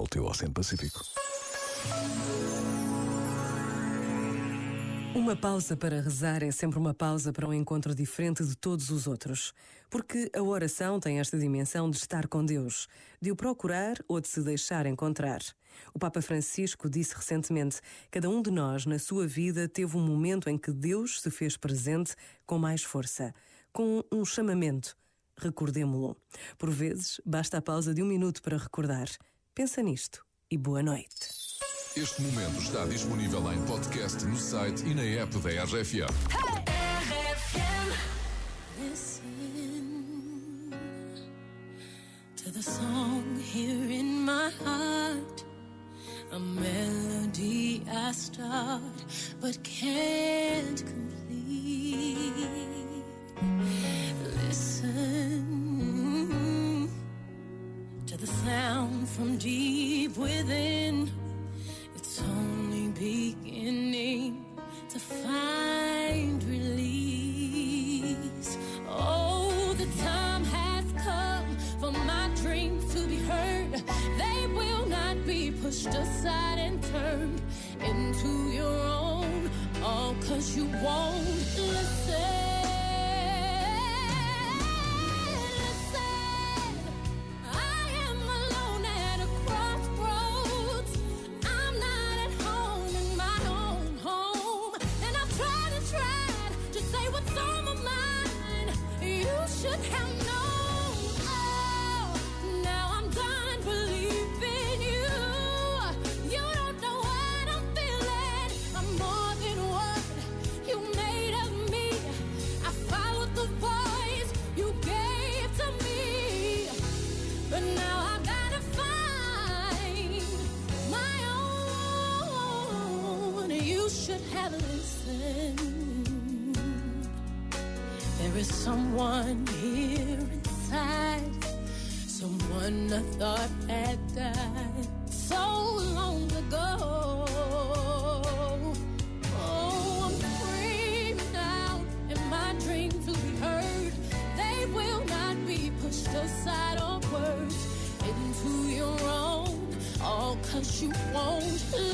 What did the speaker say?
no teu Oceano Pacífico. Uma pausa para rezar é sempre uma pausa para um encontro diferente de todos os outros. Porque a oração tem esta dimensão de estar com Deus, de o procurar ou de se deixar encontrar. O Papa Francisco disse recentemente: cada um de nós, na sua vida, teve um momento em que Deus se fez presente com mais força, com um chamamento. Recordemo-lo. Por vezes, basta a pausa de um minuto para recordar. Pensa nisto e boa noite. Este momento está disponível em podcast no site e na app da RFM. Listen to the song here in my heart. A melody I start but can't from deep within. It's only beginning to find release. Oh, the time has come for my dreams to be heard. They will not be pushed aside and turned into your own. All cause you won't. Listen. Should have known. Oh, now I'm done believing you. You don't know what I'm feeling. I'm more than what you made of me. I followed the voice you gave to me. But now I gotta find my own. You should have listened. There is someone here inside, someone I thought had died so long ago. Oh, I'm free now, and my dreams will be heard. They will not be pushed aside or words into your own. All cause you won't.